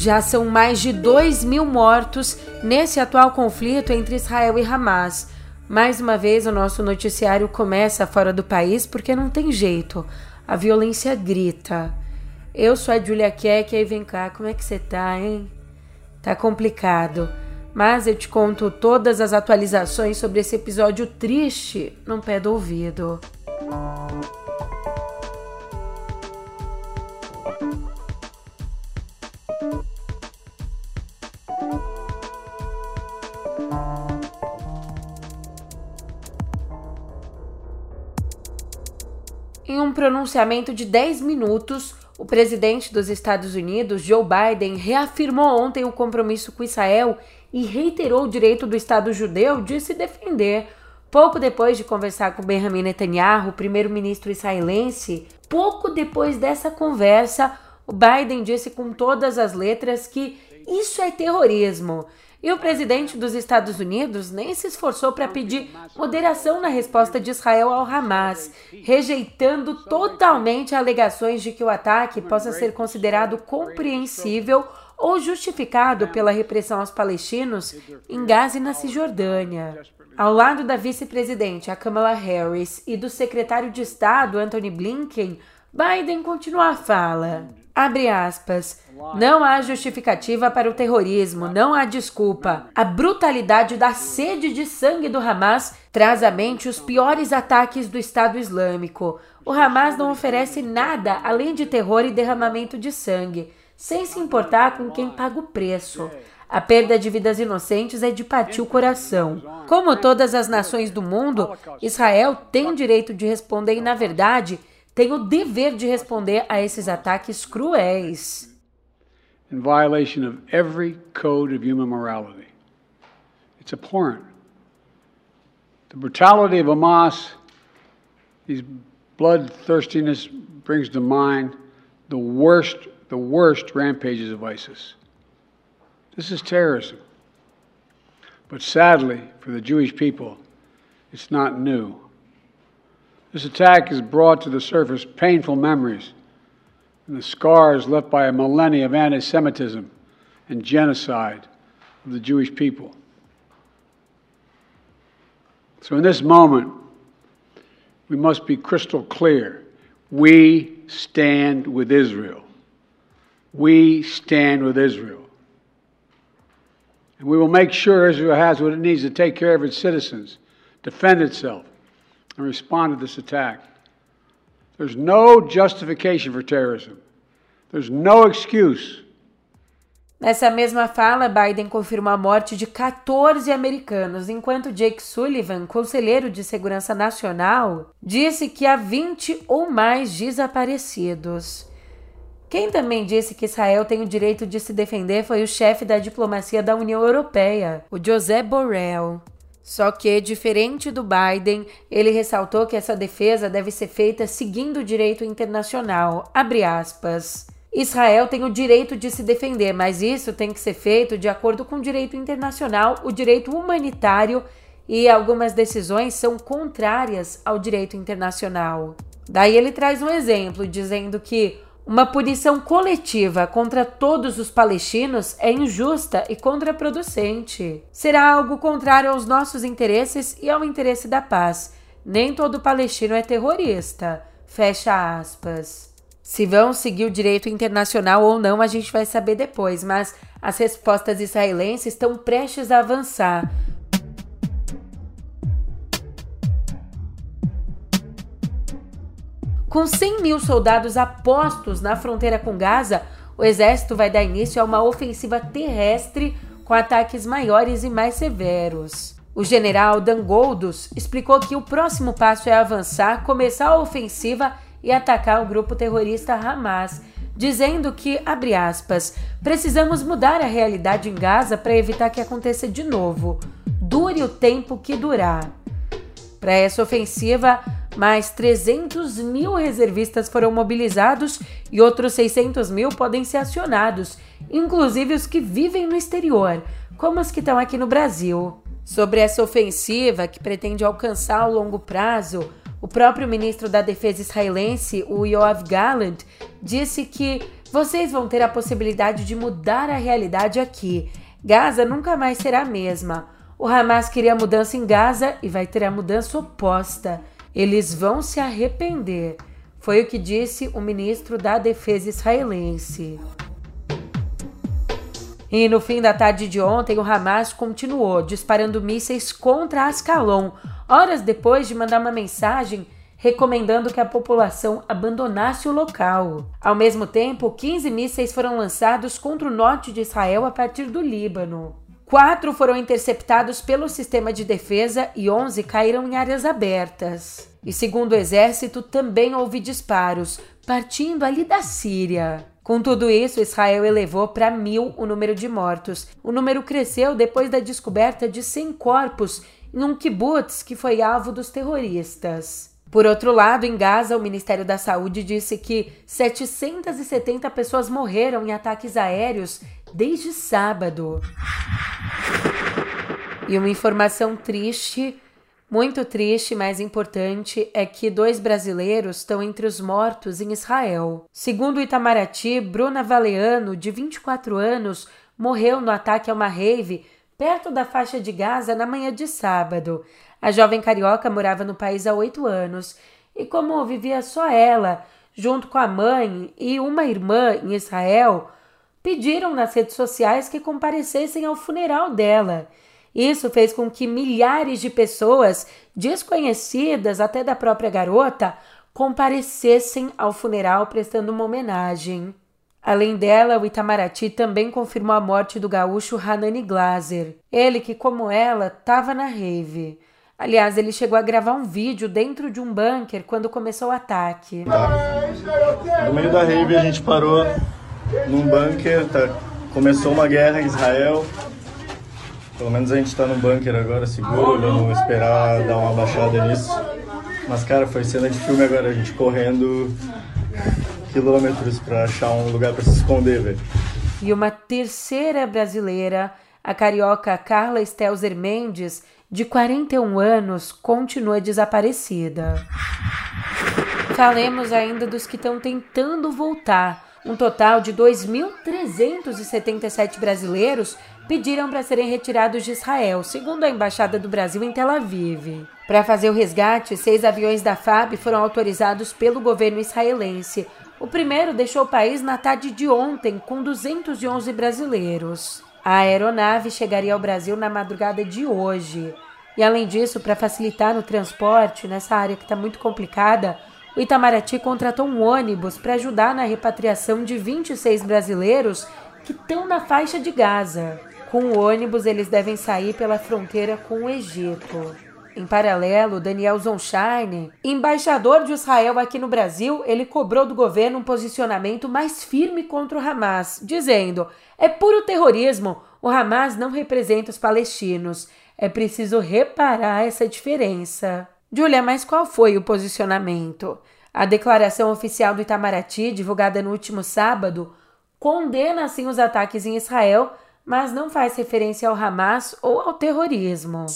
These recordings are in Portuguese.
Já são mais de 2 mil mortos nesse atual conflito entre Israel e Hamas. Mais uma vez, o nosso noticiário começa fora do país porque não tem jeito. A violência grita. Eu sou a Julia Keck e vem cá, como é que você tá, hein? Tá complicado. Mas eu te conto todas as atualizações sobre esse episódio triste no pé do ouvido. Em um pronunciamento de 10 minutos, o presidente dos Estados Unidos, Joe Biden, reafirmou ontem o compromisso com Israel e reiterou o direito do Estado judeu de se defender. Pouco depois de conversar com Benjamin Netanyahu, primeiro-ministro israelense, pouco depois dessa conversa, o Biden disse com todas as letras que isso é terrorismo e o presidente dos Estados Unidos nem se esforçou para pedir moderação na resposta de Israel ao Hamas, rejeitando totalmente alegações de que o ataque possa ser considerado compreensível ou justificado pela repressão aos palestinos em Gaza e na Cisjordânia. Ao lado da vice-presidente, Kamala Harris, e do secretário de Estado, Anthony Blinken, Biden continua a fala. Abre aspas. Não há justificativa para o terrorismo, não há desculpa. A brutalidade da sede de sangue do Hamas traz à mente os piores ataques do Estado Islâmico. O Hamas não oferece nada além de terror e derramamento de sangue, sem se importar com quem paga o preço. A perda de vidas inocentes é de partir o coração. Como todas as nações do mundo, Israel tem direito de responder e, na verdade, tem o dever de responder a esses ataques cruéis. In violation of every code of human morality. It's abhorrent. The brutality of Hamas, these bloodthirstiness brings to mind the worst, the worst rampages of ISIS. This is terrorism. But sadly, for the Jewish people, it's not new. This attack has brought to the surface painful memories and the scars left by a millennia of anti Semitism and genocide of the Jewish people. So, in this moment, we must be crystal clear. We stand with Israel. We stand with Israel. And we will make sure Israel has what it needs to take care of its citizens, defend itself, and respond to this attack. There's no justification for terrorism. There's no excuse. Nessa mesma fala, Biden confirmou a morte de 14 americanos, enquanto Jake Sullivan, conselheiro de segurança nacional, disse que há 20 ou mais desaparecidos. Quem também disse que Israel tem o direito de se defender foi o chefe da diplomacia da União Europeia, o José Borrell. Só que, diferente do Biden, ele ressaltou que essa defesa deve ser feita seguindo o direito internacional. Israel tem o direito de se defender, mas isso tem que ser feito de acordo com o direito internacional, o direito humanitário e algumas decisões são contrárias ao direito internacional. Daí ele traz um exemplo dizendo que uma punição coletiva contra todos os palestinos é injusta e contraproducente. Será algo contrário aos nossos interesses e ao interesse da paz. Nem todo palestino é terrorista. Fecha aspas. Se vão seguir o direito internacional ou não, a gente vai saber depois, mas as respostas israelenses estão prestes a avançar. Com 100 mil soldados apostos na fronteira com Gaza, o exército vai dar início a uma ofensiva terrestre com ataques maiores e mais severos. O general Dan Goldos explicou que o próximo passo é avançar, começar a ofensiva e atacar o grupo terrorista Hamas, dizendo que, abre aspas, precisamos mudar a realidade em Gaza para evitar que aconteça de novo. Dure o tempo que durar. Para essa ofensiva, mais 300 mil reservistas foram mobilizados e outros 600 mil podem ser acionados, inclusive os que vivem no exterior, como os que estão aqui no Brasil. Sobre essa ofensiva, que pretende alcançar ao longo prazo, o próprio ministro da Defesa israelense, o Yoav Gallant, disse que Vocês vão ter a possibilidade de mudar a realidade aqui. Gaza nunca mais será a mesma. O Hamas queria mudança em Gaza e vai ter a mudança oposta. Eles vão se arrepender. Foi o que disse o ministro da Defesa israelense. E no fim da tarde de ontem, o Hamas continuou disparando mísseis contra Ascalon, horas depois de mandar uma mensagem recomendando que a população abandonasse o local. Ao mesmo tempo, 15 mísseis foram lançados contra o norte de Israel a partir do Líbano. Quatro foram interceptados pelo sistema de defesa e 11 caíram em áreas abertas. E segundo o exército, também houve disparos, partindo ali da Síria. Com tudo isso, Israel elevou para mil o número de mortos. O número cresceu depois da descoberta de 100 corpos em um kibbutz que foi alvo dos terroristas. Por outro lado, em Gaza, o Ministério da Saúde disse que 770 pessoas morreram em ataques aéreos desde sábado. E uma informação triste, muito triste, mas importante, é que dois brasileiros estão entre os mortos em Israel. Segundo o Itamaraty, Bruna Valeano, de 24 anos, morreu no ataque a uma rave perto da faixa de Gaza na manhã de sábado. A jovem carioca morava no país há oito anos e, como vivia só ela, junto com a mãe e uma irmã em Israel, pediram nas redes sociais que comparecessem ao funeral dela. Isso fez com que milhares de pessoas, desconhecidas até da própria garota, comparecessem ao funeral prestando uma homenagem. Além dela, o Itamaraty também confirmou a morte do gaúcho Hanani Glaser. Ele que, como ela, estava na rave. Aliás, ele chegou a gravar um vídeo dentro de um bunker quando começou o ataque. No meio da rave a gente parou num bunker, tá, começou uma guerra em Israel. Pelo menos a gente tá num bunker agora, seguro, vamos esperar dar uma baixada nisso. Mas, cara, foi cena de filme agora, a gente correndo quilômetros para achar um lugar para se esconder, velho. E uma terceira brasileira, a carioca Carla Stelzer Mendes, de 41 anos, continua desaparecida. Falemos ainda dos que estão tentando voltar um total de 2.377 brasileiros pediram para serem retirados de Israel, segundo a Embaixada do Brasil em Tel Aviv. Para fazer o resgate, seis aviões da FAB foram autorizados pelo governo israelense. O primeiro deixou o país na tarde de ontem, com 211 brasileiros. A aeronave chegaria ao Brasil na madrugada de hoje. E além disso, para facilitar o transporte nessa área que está muito complicada, o Itamaraty contratou um ônibus para ajudar na repatriação de 26 brasileiros que estão na faixa de Gaza. Com o ônibus, eles devem sair pela fronteira com o Egito. Em paralelo, Daniel Zonshine, embaixador de Israel aqui no Brasil, ele cobrou do governo um posicionamento mais firme contra o Hamas, dizendo: é puro terrorismo, o Hamas não representa os palestinos. É preciso reparar essa diferença. Julia, mas qual foi o posicionamento? A declaração oficial do Itamaraty, divulgada no último sábado, condena sim os ataques em Israel, mas não faz referência ao Hamas ou ao terrorismo.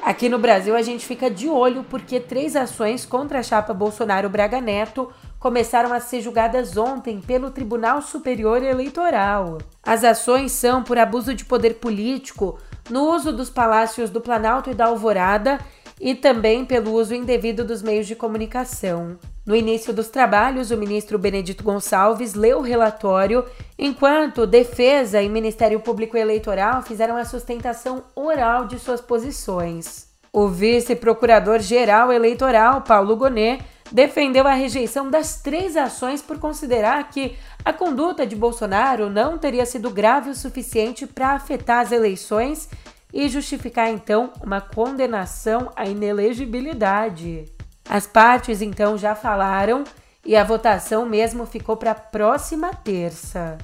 Aqui no Brasil a gente fica de olho porque três ações contra a chapa Bolsonaro Braga Neto começaram a ser julgadas ontem pelo Tribunal Superior Eleitoral. As ações são por abuso de poder político no uso dos palácios do Planalto e da Alvorada e também pelo uso indevido dos meios de comunicação. No início dos trabalhos, o ministro Benedito Gonçalves leu o relatório, enquanto Defesa e Ministério Público Eleitoral fizeram a sustentação oral de suas posições. O vice-procurador-geral eleitoral, Paulo Gonet, defendeu a rejeição das três ações por considerar que a conduta de Bolsonaro não teria sido grave o suficiente para afetar as eleições e justificar então uma condenação à inelegibilidade. As partes então já falaram e a votação mesmo ficou para a próxima terça.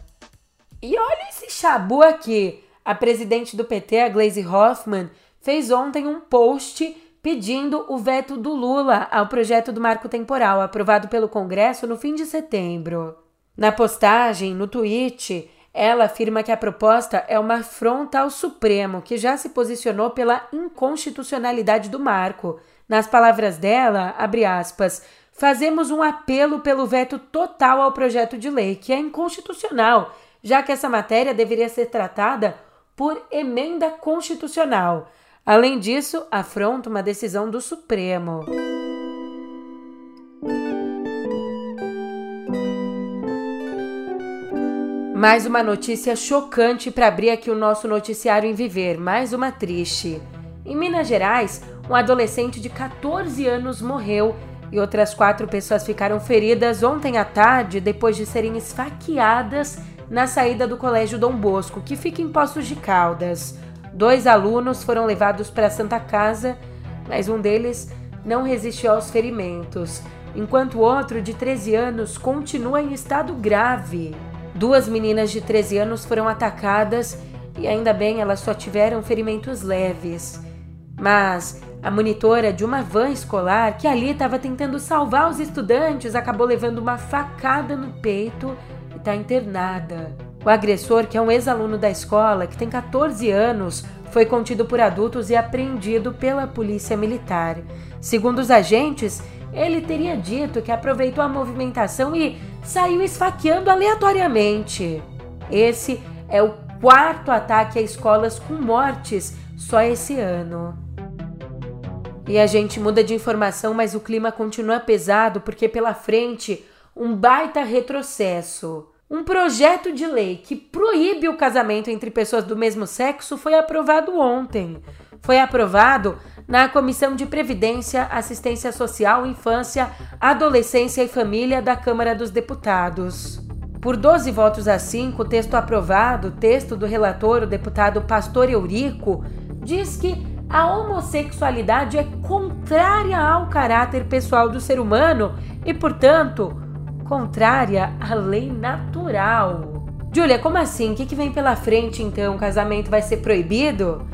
E olha esse chabu aqui. A presidente do PT, a Glaze Hoffman, fez ontem um post pedindo o veto do Lula ao projeto do marco temporal aprovado pelo Congresso no fim de setembro. Na postagem, no tweet, ela afirma que a proposta é uma afronta ao Supremo, que já se posicionou pela inconstitucionalidade do marco, Nas palavras dela, abre aspas, fazemos um apelo pelo veto total ao projeto de lei, que é inconstitucional, já que essa matéria deveria ser tratada por emenda constitucional. Além disso, afronta uma decisão do Supremo. Mais uma notícia chocante para abrir aqui o nosso noticiário em Viver, mais uma triste. Em Minas Gerais, um adolescente de 14 anos morreu e outras quatro pessoas ficaram feridas ontem à tarde depois de serem esfaqueadas na saída do Colégio Dom Bosco, que fica em Poços de Caldas. Dois alunos foram levados para a Santa Casa, mas um deles não resistiu aos ferimentos, enquanto o outro, de 13 anos, continua em estado grave. Duas meninas de 13 anos foram atacadas e ainda bem elas só tiveram ferimentos leves. Mas a monitora de uma van escolar que ali estava tentando salvar os estudantes acabou levando uma facada no peito e está internada. O agressor, que é um ex-aluno da escola, que tem 14 anos, foi contido por adultos e apreendido pela polícia militar. Segundo os agentes, ele teria dito que aproveitou a movimentação e saiu esfaqueando aleatoriamente. Esse é o quarto ataque a escolas com mortes só esse ano. E a gente muda de informação, mas o clima continua pesado porque pela frente um baita retrocesso. Um projeto de lei que proíbe o casamento entre pessoas do mesmo sexo foi aprovado ontem. Foi aprovado na Comissão de Previdência, Assistência Social, Infância, Adolescência e Família da Câmara dos Deputados. Por 12 votos a 5, o texto aprovado, texto do relator, o deputado Pastor Eurico, diz que a homossexualidade é contrária ao caráter pessoal do ser humano e, portanto, contrária à lei natural. Júlia, como assim? O que, que vem pela frente então? O casamento vai ser proibido?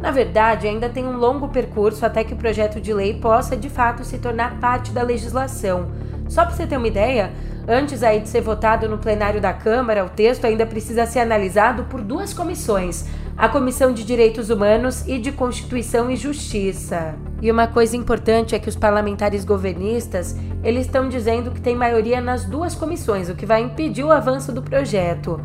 Na verdade, ainda tem um longo percurso até que o projeto de lei possa de fato se tornar parte da legislação. Só para você ter uma ideia, antes aí de ser votado no plenário da Câmara, o texto ainda precisa ser analisado por duas comissões: a Comissão de Direitos Humanos e de Constituição e Justiça. E uma coisa importante é que os parlamentares governistas, eles estão dizendo que tem maioria nas duas comissões, o que vai impedir o avanço do projeto.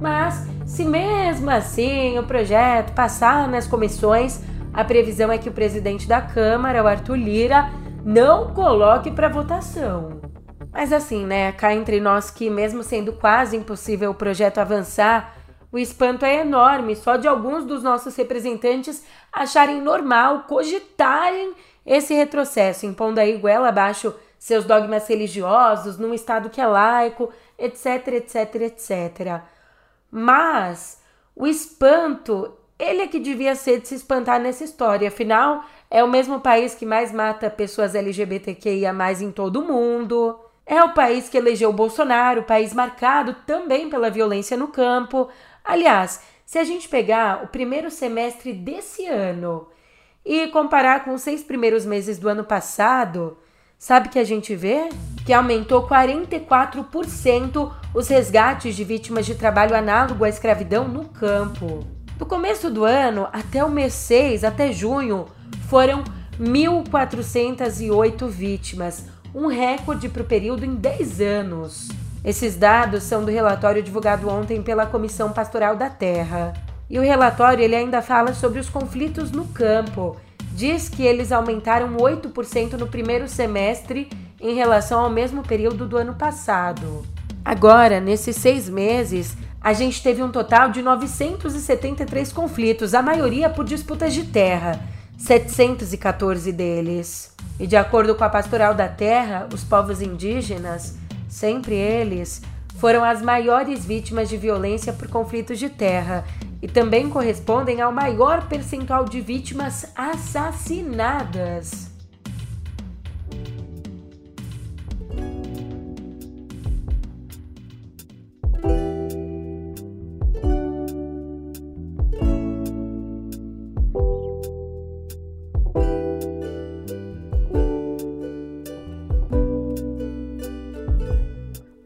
Mas se mesmo assim o projeto passar nas comissões, a previsão é que o presidente da Câmara, o Arthur Lira, não coloque para votação. Mas assim, né, cá entre nós que mesmo sendo quase impossível o projeto avançar, o espanto é enorme só de alguns dos nossos representantes acharem normal, cogitarem esse retrocesso, impondo aí goela abaixo seus dogmas religiosos num estado que é laico, etc, etc, etc. Mas o espanto, ele é que devia ser de se espantar nessa história. Afinal, é o mesmo país que mais mata pessoas LGBTQIA em todo o mundo. É o país que elegeu Bolsonaro, país marcado também pela violência no campo. Aliás, se a gente pegar o primeiro semestre desse ano e comparar com os seis primeiros meses do ano passado, sabe que a gente vê? Que aumentou 44% os resgates de vítimas de trabalho análogo à escravidão no campo. Do começo do ano até o mês 6, até junho, foram 1.408 vítimas, um recorde para o período em 10 anos. Esses dados são do relatório divulgado ontem pela Comissão Pastoral da Terra. E o relatório ele ainda fala sobre os conflitos no campo diz que eles aumentaram 8% no primeiro semestre em relação ao mesmo período do ano passado. Agora, nesses seis meses, a gente teve um total de 973 conflitos, a maioria por disputas de terra, 714 deles. E de acordo com a Pastoral da Terra, os povos indígenas, sempre eles, foram as maiores vítimas de violência por conflitos de terra e também correspondem ao maior percentual de vítimas assassinadas.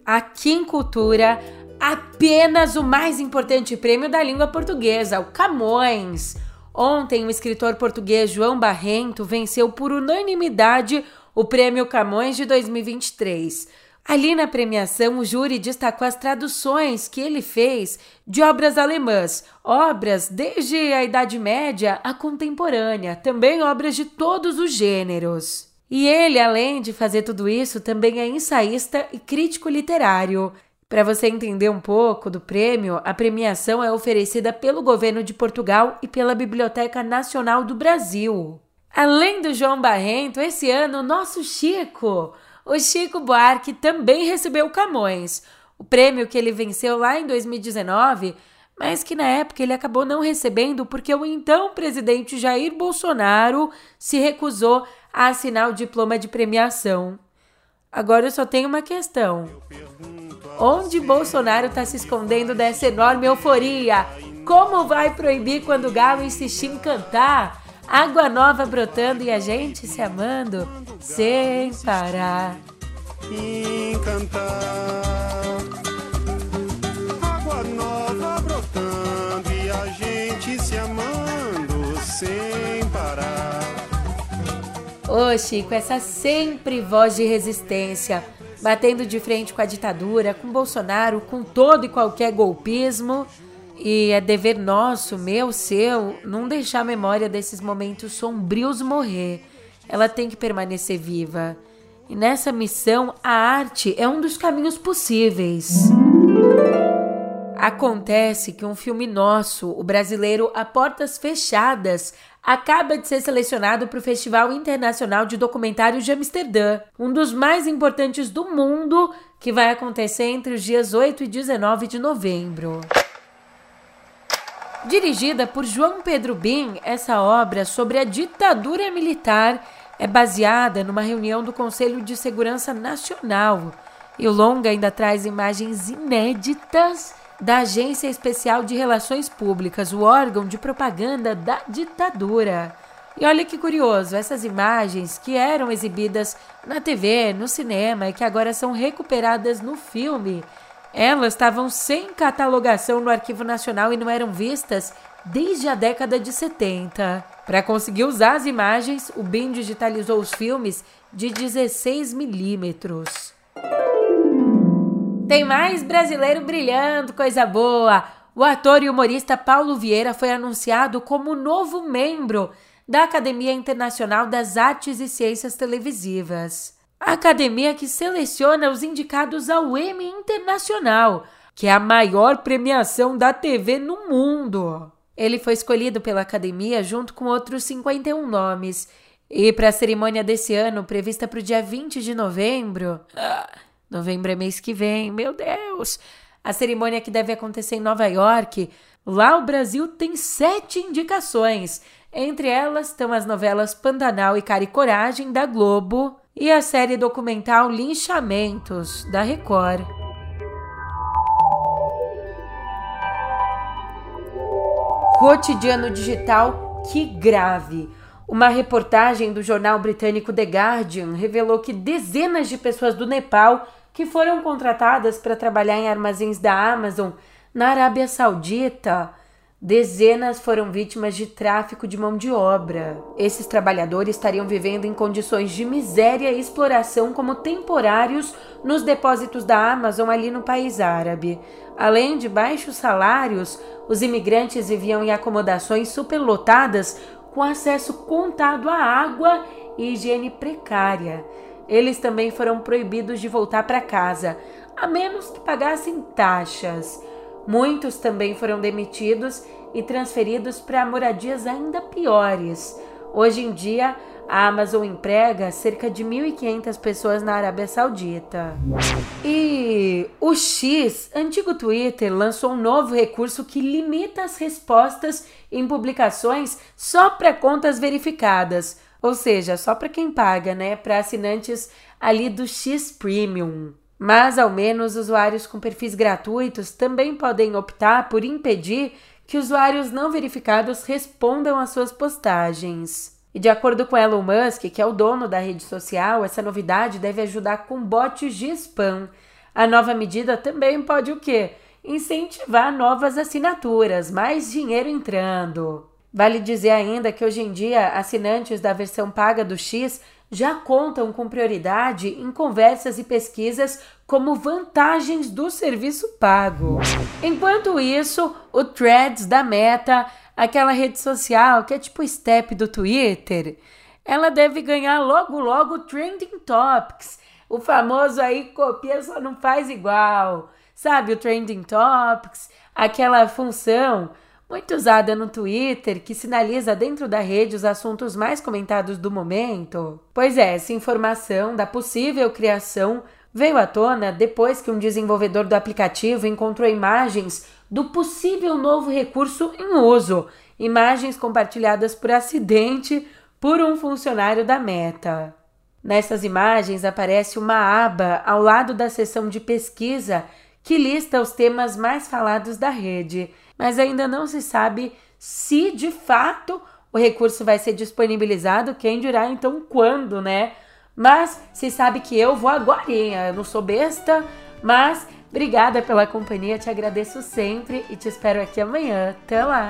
Aqui em Cultura, apenas o mais importante prêmio da língua portuguesa, o Camões. Ontem, o escritor português João Barrento venceu por unanimidade o Prêmio Camões de 2023. Ali na premiação, o júri destacou as traduções que ele fez de obras alemãs, obras desde a Idade Média à contemporânea, também obras de todos os gêneros. E ele, além de fazer tudo isso, também é ensaísta e crítico literário. Para você entender um pouco do prêmio, a premiação é oferecida pelo governo de Portugal e pela Biblioteca Nacional do Brasil. Além do João Barrento, esse ano, o nosso Chico, o Chico Buarque, também recebeu Camões, o prêmio que ele venceu lá em 2019, mas que na época ele acabou não recebendo porque o então presidente Jair Bolsonaro se recusou a assinar o diploma de premiação. Agora eu só tenho uma questão. Onde Bolsonaro está se escondendo dessa enorme euforia? Como vai proibir quando o galo insistir em cantar? Água nova brotando e a gente se amando sem parar. Encantar. Ô Chico, essa sempre voz de resistência batendo de frente com a ditadura, com Bolsonaro, com todo e qualquer golpismo. E é dever nosso, meu, seu, não deixar a memória desses momentos sombrios morrer. Ela tem que permanecer viva. E nessa missão, a arte é um dos caminhos possíveis. Acontece que um filme nosso, o brasileiro A Portas Fechadas, acaba de ser selecionado para o Festival Internacional de Documentários de Amsterdã, um dos mais importantes do mundo, que vai acontecer entre os dias 8 e 19 de novembro. Dirigida por João Pedro Bin, essa obra sobre a ditadura militar é baseada numa reunião do Conselho de Segurança Nacional. E o longa ainda traz imagens inéditas da Agência Especial de Relações Públicas, o órgão de propaganda da ditadura. E olha que curioso, essas imagens que eram exibidas na TV, no cinema e que agora são recuperadas no filme, elas estavam sem catalogação no Arquivo Nacional e não eram vistas desde a década de 70. Para conseguir usar as imagens, o BIM digitalizou os filmes de 16 milímetros. Tem mais brasileiro brilhando, coisa boa! O ator e humorista Paulo Vieira foi anunciado como novo membro da Academia Internacional das Artes e Ciências Televisivas. A academia que seleciona os indicados ao Emmy Internacional, que é a maior premiação da TV no mundo. Ele foi escolhido pela academia junto com outros 51 nomes. E para a cerimônia desse ano, prevista para o dia 20 de novembro, ah, Novembro é mês que vem, meu Deus! A cerimônia que deve acontecer em Nova York. Lá o Brasil tem sete indicações. Entre elas estão as novelas Pantanal e Cara e Coragem, da Globo, e a série documental Linchamentos, da Record. Cotidiano digital, que grave! Uma reportagem do jornal britânico The Guardian revelou que dezenas de pessoas do Nepal que foram contratadas para trabalhar em armazéns da Amazon na Arábia Saudita. Dezenas foram vítimas de tráfico de mão de obra. Esses trabalhadores estariam vivendo em condições de miséria e exploração como temporários nos depósitos da Amazon ali no país árabe. Além de baixos salários, os imigrantes viviam em acomodações superlotadas com acesso contado à água e higiene precária. Eles também foram proibidos de voltar para casa, a menos que pagassem taxas. Muitos também foram demitidos e transferidos para moradias ainda piores. Hoje em dia, a Amazon emprega cerca de 1.500 pessoas na Arábia Saudita. E o X, antigo Twitter, lançou um novo recurso que limita as respostas em publicações só para contas verificadas. Ou seja, só para quem paga, né? Para assinantes ali do X Premium. Mas ao menos usuários com perfis gratuitos também podem optar por impedir que usuários não verificados respondam às suas postagens. E de acordo com Elon Musk, que é o dono da rede social, essa novidade deve ajudar com bots de spam. A nova medida também pode o quê? Incentivar novas assinaturas, mais dinheiro entrando. Vale dizer ainda que hoje em dia assinantes da versão paga do X já contam com prioridade em conversas e pesquisas como vantagens do serviço pago. Enquanto isso, o Threads da Meta, aquela rede social que é tipo o step do Twitter, ela deve ganhar logo logo Trending Topics. O famoso aí copia só não faz igual. Sabe o Trending Topics? Aquela função muito usada no Twitter, que sinaliza dentro da rede os assuntos mais comentados do momento. Pois é, essa informação da possível criação veio à tona depois que um desenvolvedor do aplicativo encontrou imagens do possível novo recurso em uso, imagens compartilhadas por acidente por um funcionário da Meta. Nessas imagens aparece uma aba ao lado da seção de pesquisa que lista os temas mais falados da rede mas ainda não se sabe se de fato o recurso vai ser disponibilizado, quem dirá então quando, né? Mas se sabe que eu vou agora, eu não sou besta, mas obrigada pela companhia, te agradeço sempre e te espero aqui amanhã. Até lá!